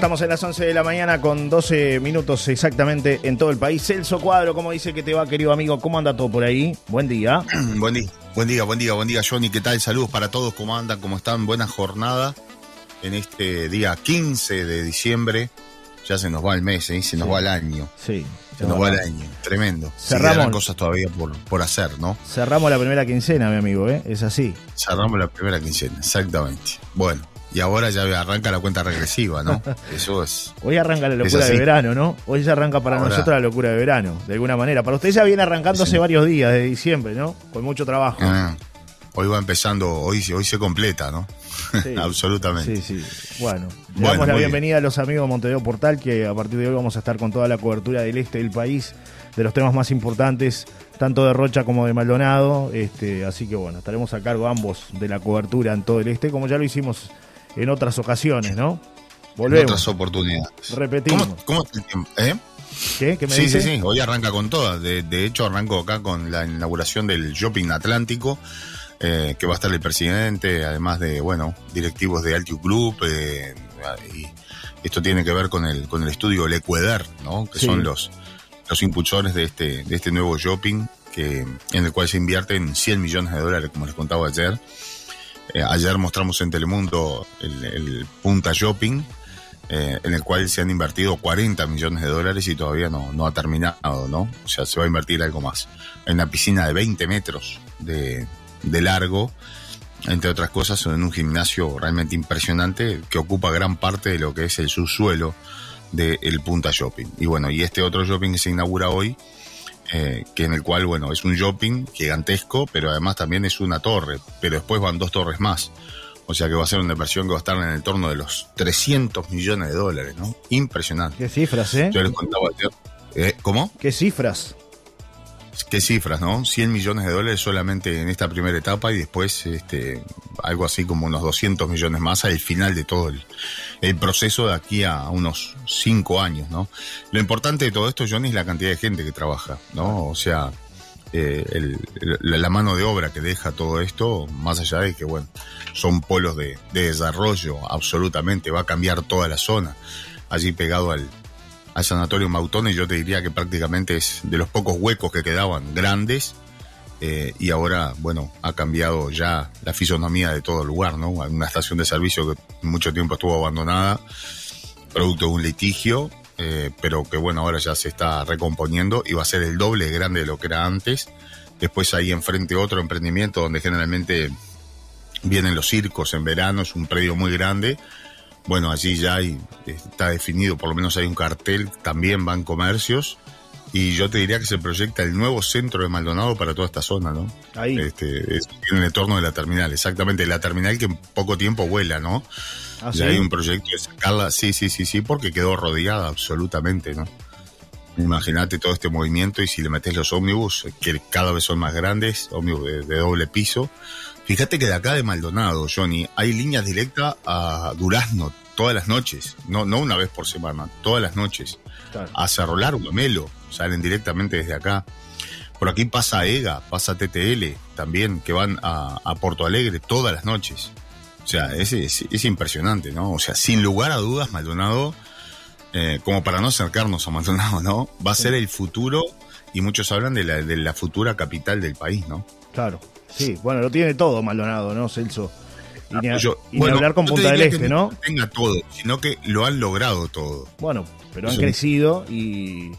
estamos en las 11 de la mañana con 12 minutos exactamente en todo el país. Celso Cuadro, ¿cómo dice que te va, querido amigo? ¿Cómo anda todo por ahí? Buen día. buen día, buen día, buen día, buen día, Johnny. ¿Qué tal? Saludos para todos. ¿Cómo andan? ¿Cómo están? Buena jornada en este día 15 de diciembre. Ya se nos va el mes, ¿eh? se nos va el año. Sí. Se nos va el año. Tremendo. Cerramos. cosas todavía por, por hacer, ¿no? Cerramos la primera quincena, mi amigo, ¿eh? Es así. Cerramos la primera quincena, exactamente. Bueno, y ahora ya arranca la cuenta regresiva, ¿no? Eso es. Hoy arranca la locura de verano, ¿no? Hoy ya arranca para nosotros la locura de verano, de alguna manera. Para usted ya viene arrancando hace varios días de diciembre, ¿no? Con mucho trabajo. Ah, hoy va empezando, hoy, hoy se completa, ¿no? Sí, Absolutamente. Sí, sí. Bueno, le damos la bienvenida a los amigos de Montevideo Portal, que a partir de hoy vamos a estar con toda la cobertura del este del país, de los temas más importantes, tanto de Rocha como de Maldonado. Este, así que bueno, estaremos a cargo ambos de la cobertura en todo el este, como ya lo hicimos en otras ocasiones, ¿no? Volvemos. En otras oportunidades. Repetimos. ¿Cómo, el tiempo? ¿Eh? ¿Qué? ¿Qué me sí, sí, sí. Hoy arranca con todas. De, de, hecho, arranco acá con la inauguración del Shopping Atlántico, eh, que va a estar el presidente, además de, bueno, directivos de Altius Group. Eh, y esto tiene que ver con el, con el estudio Lecueder, ¿no? Que son los, los impulsores de este, de este nuevo shopping, que, en el cual se invierten 100 millones de dólares, como les contaba ayer. Eh, ayer mostramos en Telemundo el, Punta Shopping, eh, en el cual se han invertido 40 millones de dólares y todavía no, no ha terminado, ¿no? O sea, se va a invertir algo más. En una piscina de 20 metros de, largo, entre otras cosas, en un gimnasio realmente impresionante que ocupa gran parte de lo que es el subsuelo del Punta Shopping. Y bueno, y este otro shopping que se inaugura hoy, eh, que en el cual, bueno, es un shopping gigantesco, pero además también es una torre, pero después van dos torres más. O sea que va a ser una inversión que va a estar en el torno de los 300 millones de dólares, ¿no? Impresionante. Qué cifras, ¿eh? Yo les contaba ¿Eh? ¿Cómo? ¿Qué cifras? Qué cifras, ¿no? 100 millones de dólares solamente en esta primera etapa y después este, algo así como unos 200 millones más al final de todo el, proceso de aquí a unos 5 años, ¿no? Lo importante de todo esto, Johnny, es la cantidad de gente que trabaja, ¿no? O sea, eh, la mano de obra que deja todo esto, más allá de que, bueno, son polos de, de desarrollo, absolutamente, va a cambiar toda la zona, allí pegado al, al Sanatorio Mautones, yo te diría que prácticamente es de los pocos huecos que quedaban grandes. Eh, y ahora, bueno, ha cambiado ya la fisonomía de todo el lugar, ¿no? Una estación de servicio que mucho tiempo estuvo abandonada, producto de un litigio, eh, pero que bueno, ahora ya se está recomponiendo y va a ser el doble grande de lo que era antes. Después ahí enfrente otro emprendimiento donde generalmente vienen los circos en verano, es un predio muy grande, bueno, allí ya hay, está definido, por lo menos hay un cartel, también van comercios, y yo te diría que se proyecta el nuevo centro de Maldonado para toda esta zona, ¿no? Ahí. Este, en el entorno de la terminal, exactamente, la terminal que en poco tiempo vuela, ¿no? ¿Ah, ya hay un proyecto de sacarla, sí, sí, sí, sí, porque quedó rodeada absolutamente, ¿no? Imagínate todo este movimiento y si le metes los ómnibus, que cada vez son más grandes, ómnibus de doble piso, Fíjate que de acá de Maldonado, Johnny, hay líneas directas a Durazno todas las noches, no, no una vez por semana, todas las noches. A Cerro Largo, Melo, salen directamente desde acá. Por aquí pasa EGA, pasa TTL también, que van a, a Porto Alegre todas las noches. O sea, es, es, impresionante, ¿no? O sea, sin lugar a dudas, Maldonado, eh, como para no acercarnos a Maldonado, ¿no? Va a ser el futuro, y muchos hablan de la, de la futura capital del país, ¿no? Claro. Sí, bueno, lo tiene todo Maldonado, ¿no, Celso? Y, ni, hablar con Punta del Este, ¿no? tenga todo, sino que lo han logrado todo. Bueno, pero han crecido y,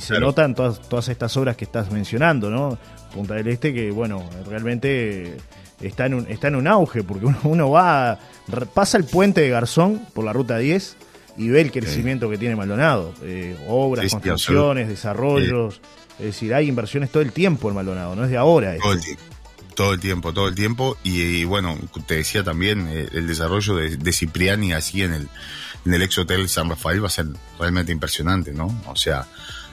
se notan todas, todas estas obras que estás mencionando, ¿no? Punta del Este que, bueno, realmente está en un, está en un auge, porque uno, va, pasa el puente de Garzón por la ruta 10 y ve el crecimiento que tiene Maldonado. Eh, obras, construcciones, desarrollos. Es decir, hay inversiones todo el tiempo en Maldonado, no es de ahora. Todo el tiempo. Todo el tiempo, todo el tiempo. Y, bueno, te decía también, eh, el desarrollo de, Cipriani así en el, en el ex hotel San Rafael va a ser realmente impresionante, ¿no? O sea,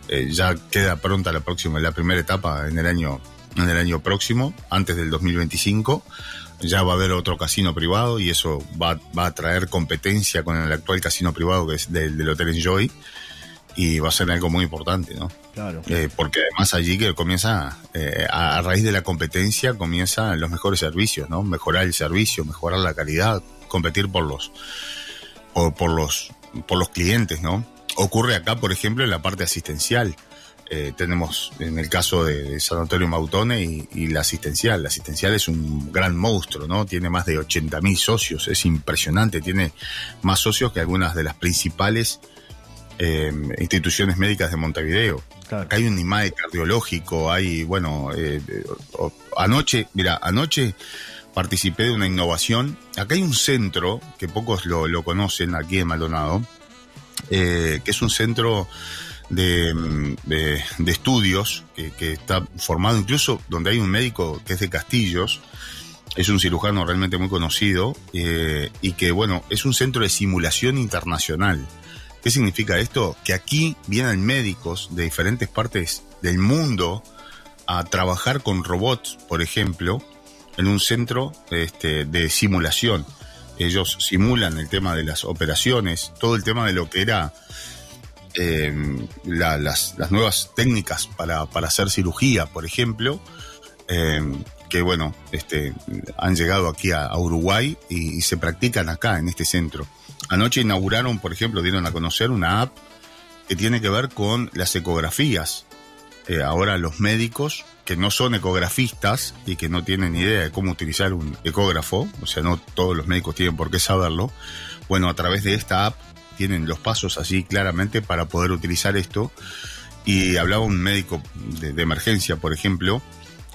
eh, ya queda pronta la próxima, la primera etapa en el año, en el año próximo, antes del 2025. Ya va a haber otro casino privado y eso va, va a traer competencia con el actual casino privado que es del, del Hotel Enjoy y va a ser algo muy importante, ¿no? Claro. Eh, porque además allí que comienza, eh, a, raíz de la competencia, comienzan los mejores servicios, ¿no? Mejorar el servicio, mejorar la calidad, competir por los, por, los por los clientes, ¿no? Ocurre acá, por ejemplo, en la parte asistencial. Eh, tenemos en el caso de San Antonio Mautone y, la asistencial. La asistencial es un gran monstruo, ¿no? Tiene más de 80.000 socios, es impresionante, tiene más socios que algunas de las principales eh, instituciones médicas de Montevideo. Acá hay un IMAE cardiológico, hay, bueno, eh, anoche, mira, anoche participé de una innovación. Acá hay un centro, que pocos lo, conocen aquí en Maldonado, que es un centro de, estudios que, está formado incluso donde hay un médico que es de Castillos, es un cirujano realmente muy conocido eh, y que bueno, es un centro de simulación internacional. ¿Qué significa esto? Que aquí vienen médicos de diferentes partes del mundo a trabajar con robots, por ejemplo, en un centro este, de simulación. Ellos simulan el tema de las operaciones, todo el tema de lo que era eh, las, nuevas técnicas para, hacer cirugía, por ejemplo, eh, que bueno, este, han llegado aquí a, Uruguay y, se practican acá en este centro. Anoche inauguraron, por ejemplo, dieron a conocer una app que tiene que ver con las ecografías. Eh, ahora los médicos que no son ecografistas y que no tienen idea de cómo utilizar un ecógrafo, o sea, no todos los médicos tienen por qué saberlo, bueno, a través de esta app tienen los pasos así claramente para poder utilizar esto. Y hablaba un médico de, emergencia, por ejemplo,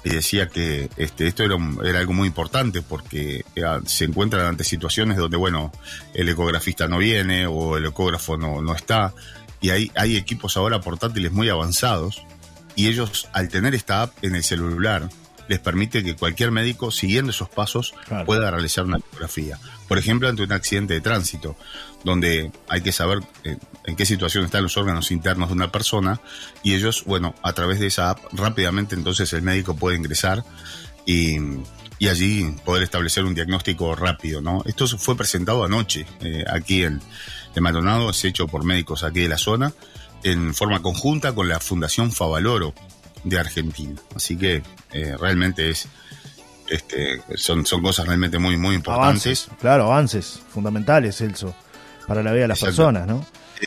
y decía que este, esto era, era, algo muy importante porque eh, se encuentran ante situaciones donde, bueno, el ecografista no viene o el ecógrafo no, no está. Y hay, hay equipos ahora portátiles muy avanzados y ellos, al tener esta app en el celular, les permite que cualquier médico, siguiendo esos pasos, pueda realizar una ecografía. Por ejemplo, ante un accidente de tránsito, donde hay que saber eh, en qué situación están los órganos internos de una persona, y ellos, bueno, a través de esa app, rápidamente entonces el médico puede ingresar y, allí poder establecer un diagnóstico rápido, ¿no? Esto fue presentado anoche eh, aquí en, en Maldonado, es hecho por médicos aquí de la zona, en forma conjunta con la Fundación Favaloro de Argentina. Así que eh, realmente es este, son, son cosas realmente muy, muy importantes. claro, avances fundamentales, Celso, para la vida de las personas, ¿no? Eh,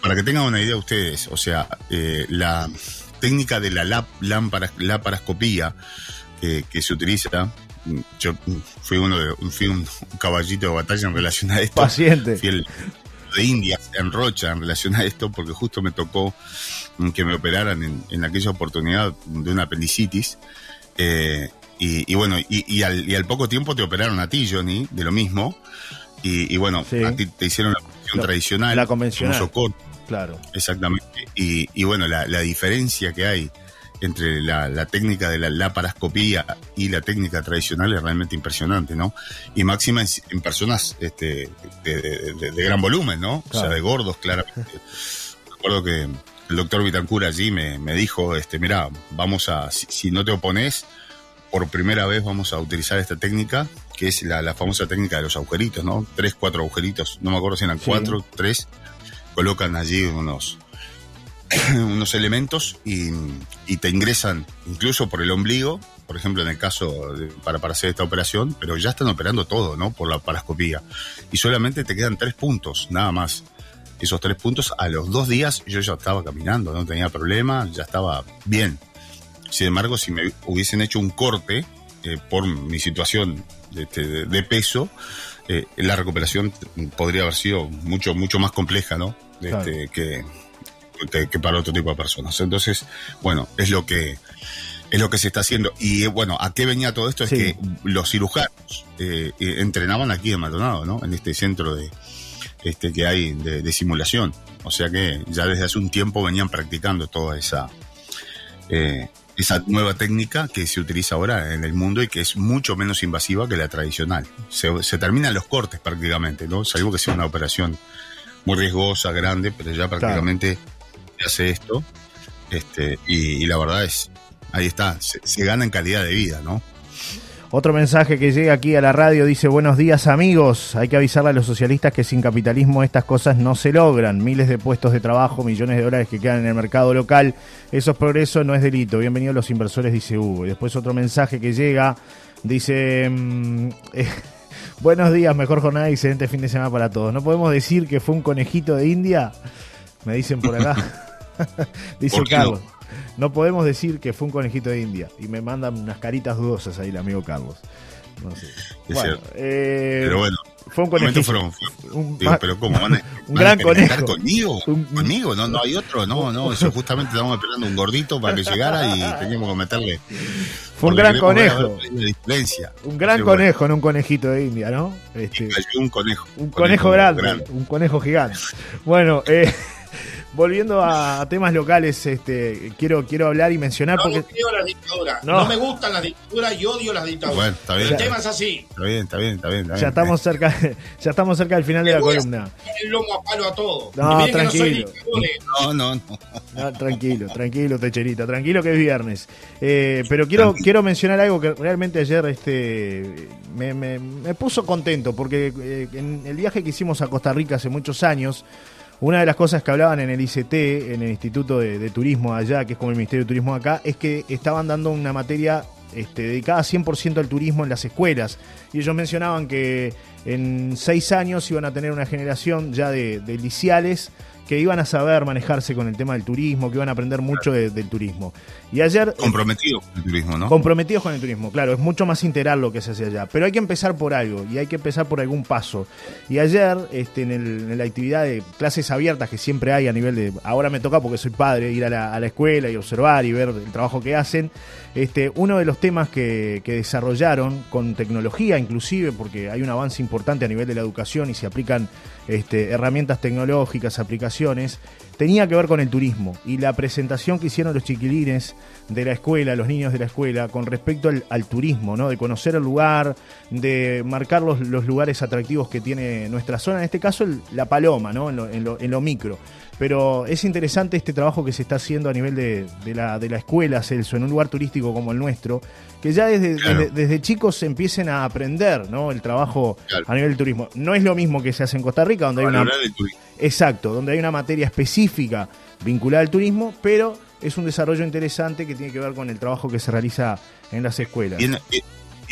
para que tengan una idea ustedes, o sea, eh, la técnica de la lámpara, laparoscopía que se utiliza, yo fui uno de, fui un, caballito de batalla en relación a esto. Paciente. de India, en Rocha, en relación a esto, porque justo me tocó que me operaran en, en aquella oportunidad de una apendicitis. Eh, y, bueno, y, al, poco tiempo te operaron a ti, Johnny, de lo mismo. Y, bueno, a ti te hicieron la operación tradicional. La convencional. Socorro. Claro. Exactamente. Y, bueno, la, diferencia que hay entre la, técnica de la laparoscopía y la técnica tradicional es realmente impresionante, ¿no? Y máxima en, personas este, de, gran volumen, ¿no? O sea, de gordos, claramente. Recuerdo que el doctor Vitancura allí me, me dijo, este, mira, vamos a, si, no te opones, por primera vez vamos a utilizar esta técnica, que es la, famosa técnica de los agujeritos, ¿no? Tres, cuatro agujeritos, no me acuerdo si eran cuatro, tres, colocan allí unos, unos elementos y, y, te ingresan incluso por el ombligo, por ejemplo en el caso para, para hacer esta operación, pero ya están operando todo, ¿no? Por la parascopía. Y solamente te quedan tres puntos, nada más esos tres puntos, a los dos días yo ya estaba caminando, no tenía problema, ya estaba bien. Sin embargo, si me hubiesen hecho un corte eh, por mi situación de, peso, eh, la recuperación podría haber sido mucho, mucho más compleja, ¿no? Este, que, que, para otro tipo de personas. Entonces, bueno, es lo que es lo que se está haciendo. Y bueno, ¿a qué venía todo esto? Es que los cirujanos eh, entrenaban aquí en Maldonado, ¿no? En este centro de, este, que hay de, simulación. O sea que ya desde hace un tiempo venían practicando toda esa, eh, esa nueva técnica que se utiliza ahora en el mundo y que es mucho menos invasiva que la tradicional. Se, terminan los cortes prácticamente, ¿no? Salvo que sea una operación muy riesgosa, grande, pero ya prácticamente hace esto. Este, y, la verdad es, ahí está, se, se gana en calidad de vida, ¿no? Otro mensaje que llega aquí a la radio dice, buenos días amigos, hay que avisarle a los socialistas que sin capitalismo estas cosas no se logran. Miles de puestos de trabajo, millones de dólares que quedan en el mercado local, eso es progreso, no es delito. Bienvenidos los inversores, dice Hugo. Y después otro mensaje que llega, dice... Mm, Buenos días, mejor jornada y excelente fin de semana para todos. ¿No podemos decir que fue un conejito de India? Me dicen por acá. Dice Carlos. No? podemos decir que fue un conejito de India. Y me mandan unas caritas dudosas ahí el amigo Carlos. No sé. Bueno, eh, pero bueno. Fue un conejito. Fueron, un, pero ¿cómo? ¿Van un gran conejo. conmigo? ¿Conmigo? No, no hay otro. No, no. Eso justamente estábamos esperando un gordito para que llegara y teníamos que meterle. Fue un gran conejo. Un gran conejo, no un conejito de India, ¿no? Este, un conejo. Un conejo, grande, un conejo gigante. Bueno, eh, volviendo a temas locales, este, quiero, quiero hablar y mencionar. No porque... las dictaduras. No. me gustan las dictaduras y odio las dictaduras. Bueno, está bien. El tema es así. Está bien, está bien, está bien. ya, estamos cerca, ya estamos cerca del final de la columna. el lomo a palo a todo. No, tranquilo. No, no, no, Tranquilo, tranquilo, Techerita. Tranquilo que es viernes. Eh, pero quiero, quiero mencionar algo que realmente ayer este, me, me, me puso contento, porque eh, en el viaje que hicimos a Costa Rica hace muchos años, una de las cosas que hablaban en el ICT, en el Instituto de, Turismo allá, que es como el Ministerio de Turismo acá, es que estaban dando una materia este, dedicada 100% al turismo en las escuelas. Y ellos mencionaban que en seis años iban a tener una generación ya de, de liciales que iban a saber manejarse con el tema del turismo, que iban a aprender mucho del turismo. Y ayer... Comprometidos con el turismo, ¿no? Comprometidos con el turismo, claro, es mucho más integral lo que se hace allá. Pero hay que empezar por algo y hay que empezar por algún paso. Y ayer, este, en, la actividad de clases abiertas que siempre hay a nivel de... Ahora me toca porque soy padre, ir a la, escuela y observar y ver el trabajo que hacen. Este, uno de los temas que, desarrollaron con tecnología inclusive, porque hay un avance importante a nivel de la educación y se aplican este, herramientas tecnológicas, aplicaciones, tenía que ver con el turismo y la presentación que hicieron los chiquilines de la escuela, los niños de la escuela, con respecto al, turismo, ¿no? de conocer el lugar, de marcar los, lugares atractivos que tiene nuestra zona, en este caso la paloma, ¿no? en, lo, micro. Pero es interesante este trabajo que se está haciendo a nivel de, la, de la escuela, Celso, en un lugar turístico como el nuestro, que ya desde, desde, chicos empiecen a aprender ¿no? el trabajo a nivel del turismo. No es lo mismo que se hace en Costa Rica, donde hay una... Exacto, donde hay una materia específica vinculada al turismo, pero es un desarrollo interesante que tiene que ver con el trabajo que se realiza en las escuelas.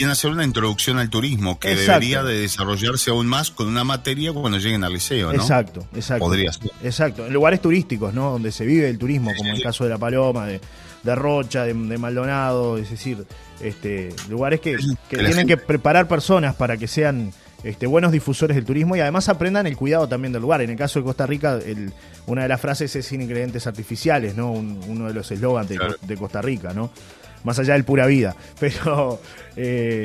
A hacer una introducción al turismo que debería de desarrollarse aún más con una materia cuando lleguen al liceo, ¿no? Exacto, exacto. Podría ser. Exacto, en lugares turísticos, ¿no? Donde se vive el turismo, como en el caso de La Paloma, de, Rocha, de, Maldonado, es decir, este, lugares que, que tienen que preparar personas para que sean este, buenos difusores del turismo y además aprendan el cuidado también del lugar. En el caso de Costa Rica, una de las frases es sin ingredientes artificiales, ¿no? uno de los eslogans de, Costa Rica, ¿no? Más allá del pura vida. Pero eh,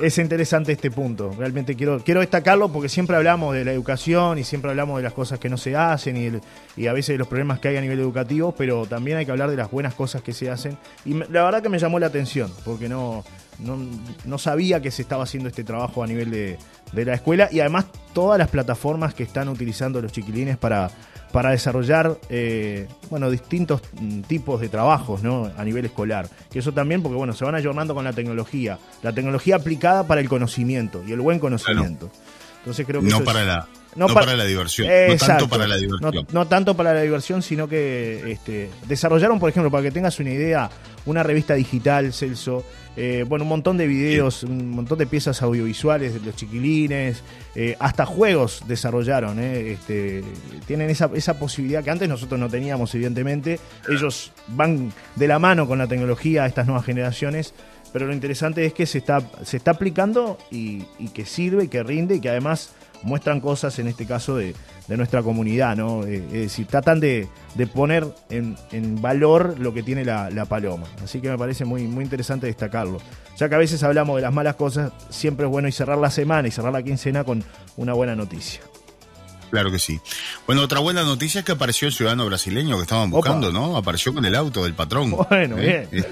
es interesante este punto. Realmente quiero, quiero destacarlo porque siempre hablamos de la educación y siempre hablamos de las cosas que no se hacen y, y a veces de los problemas que hay a nivel educativo, pero también hay que hablar de las buenas cosas que se hacen. Y la verdad que me llamó la atención, porque no, no, no sabía que se estaba haciendo este trabajo a nivel de, de la escuela y además todas las plataformas que están utilizando los chiquilines para, para desarrollar eh, bueno, distintos mm, tipos de trabajos ¿no? a nivel escolar. Que eso también, porque bueno, se van ayornando con la tecnología, la tecnología aplicada para el conocimiento y el buen conocimiento. Entonces creo que no para la no, para, la diversión. no tanto para la diversión. No, tanto para la diversión, sino que este, desarrollaron, por ejemplo, para que tengas una idea, una revista digital, Celso. Eh, bueno, un montón de videos, un montón de piezas audiovisuales de los chiquilines, eh, hasta juegos desarrollaron. Eh, este, tienen esa, esa posibilidad que antes nosotros no teníamos, evidentemente. Ellos van de la mano con la tecnología a estas nuevas generaciones pero lo interesante es que se está, se está aplicando y, y, que sirve y que rinde y que además muestran cosas, en este caso, de, nuestra comunidad, ¿no? Eh, es decir, tratan de, poner en, valor lo que tiene la, paloma. Así que me parece muy, muy interesante destacarlo. Ya que a veces hablamos de las malas cosas, siempre es bueno y cerrar la semana y cerrar la quincena con una buena noticia. Claro que sí. Bueno, otra buena noticia es que apareció el ciudadano brasileño que estaban buscando, ¿no? Apareció con el auto del patrón. Bueno, ¿Eh? bien.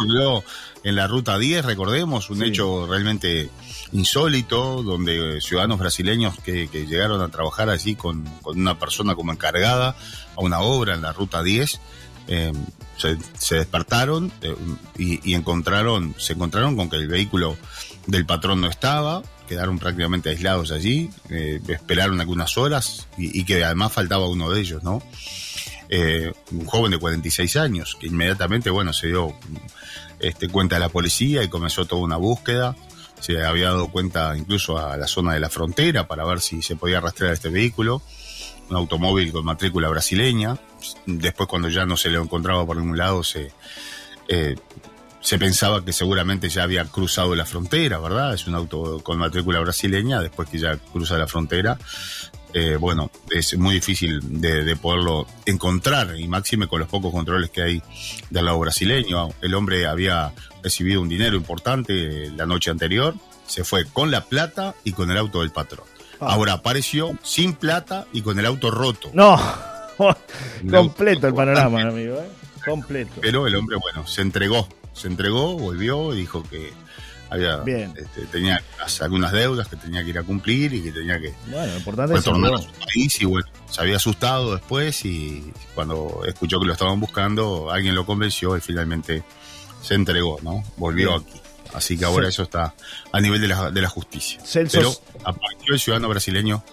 Este, en la ruta 10, recordemos, un hecho realmente insólito, donde ciudadanos brasileños que, llegaron a trabajar allí con, una persona como encargada a una obra en la ruta 10, eh, se, despertaron eh, y, encontraron, se encontraron con que el vehículo del patrón no estaba, quedaron prácticamente aislados allí, eh, esperaron algunas horas y, que además faltaba uno de ellos, ¿no? Un joven de 46 años, que inmediatamente, bueno, se dio este, cuenta de la policía y comenzó toda una búsqueda se había dado cuenta incluso a la zona de la frontera para ver si se podía rastrear este vehículo, un automóvil con matrícula brasileña. Después cuando ya no se lo encontraba por ningún lado se, eh, se pensaba que seguramente ya había cruzado la frontera, ¿verdad? Es un auto con matrícula brasileña, después que ya cruza la frontera, eh, bueno, es muy difícil de, poderlo encontrar, y máxime con los pocos controles que hay del lado brasileño. El hombre había recibido un dinero importante la noche anterior, se fue con la plata y con el auto del patrón. Ah. Ahora apareció sin plata y con el auto roto. No, completo el panorama, amigo, ¿eh? completo. Pero el hombre, bueno, se entregó, se entregó, volvió y dijo que había, este, tenía algunas deudas que tenía que ir a cumplir y que tenía que bueno, importante retornar a su país y bueno, se había asustado después y cuando escuchó que lo estaban buscando, alguien lo convenció y finalmente se entregó, ¿no? Volvió aquí. Así que ahora eso está a nivel de la, de la justicia. Pero apareció el ciudadano brasileño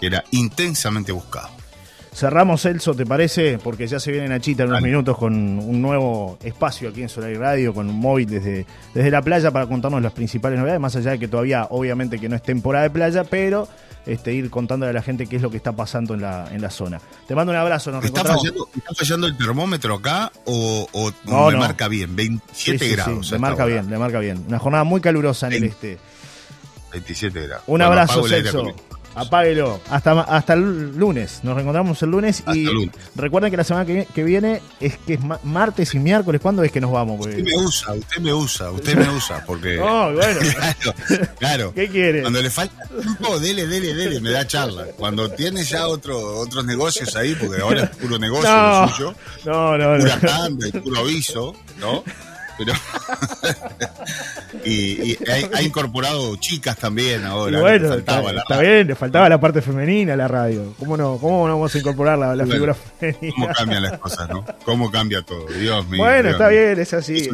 que era intensamente buscado. Cerramos, Celso, ¿te parece? Porque ya se viene Nachita en unos minutos con un nuevo espacio aquí en Solar Radio, con un móvil desde, desde la playa para contarnos las principales novedades, más allá de que todavía, obviamente, que no es temporada de playa, pero este, ir contándole a la gente qué es lo que está pasando en la, en la zona. Te mando un abrazo, nos ¿Está fallando, ¿Está fallando, el termómetro acá o, o le marca bien? 27 grados. le marca bien, le marca bien. Una jornada muy calurosa en el este. 27 grados. Un abrazo, Celso. Apáguelo. Hasta, hasta el lunes. Nos reencontramos el lunes. y recuerden que la semana que, viene es que es martes y miércoles. ¿Cuándo es que nos vamos? Usted me usa, usted me usa, usted me usa. Porque. No, bueno. claro, ¿Qué quiere? Cuando le falta tiempo, dele, dele, dele, me da charla. Cuando tiene ya otro, otros negocios ahí, porque ahora es puro negocio no, lo suyo. No, no, no. Pura tanda y puro aviso, ¿no? Pero y, ha, incorporado chicas también ahora. bueno, está, bien, le faltaba la parte femenina a la radio. ¿Cómo no, cómo no vamos a incorporar la, figura femenina? ¿Cómo cambian las cosas, no? ¿Cómo cambia todo? Dios mío. Bueno, está bien, es así.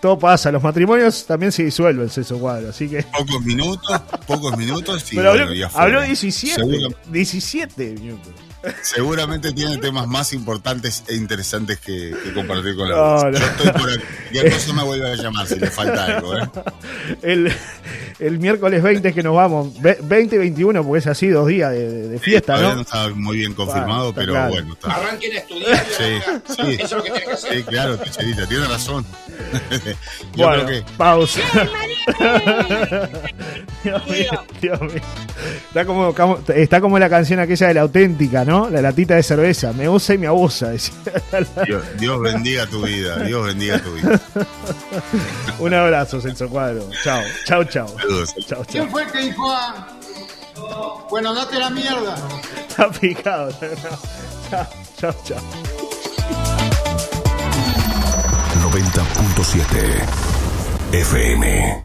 todo pasa, los matrimonios también se disuelven, eso Cuadro, así que... Pocos minutos, pocos minutos Pero habló, habló 17, 17 minutos. Seguramente tiene temas más importantes e interesantes que, compartir con la no, Yo estoy por aquí. Y eso me vuelve a llamar si le falta algo. ¿eh? El, el, miércoles 20 es que nos vamos. 20 y 21, porque es así, dos días de, fiesta, ¿no? ¿no? está muy bien confirmado, pero bueno. Está. Arranquen a estudiar. Sí, sí. Eso es lo que tiene que hacer. Sí, claro, Ticherita, tiene razón. Yo bueno, creo que... pausa. Dios mío, Dios mío. Está como, está como la canción aquella de la auténtica, ¿no? La latita de cerveza. Me usa y me abusa. Dios, bendiga tu vida. Dios bendiga tu vida. Un abrazo, Celso Cuadro. Chao, chao, chao. chao, ¿Quién fue el que dijo a... Bueno, date la mierda. Está picado. Chao, chao, chao. 90.7 FM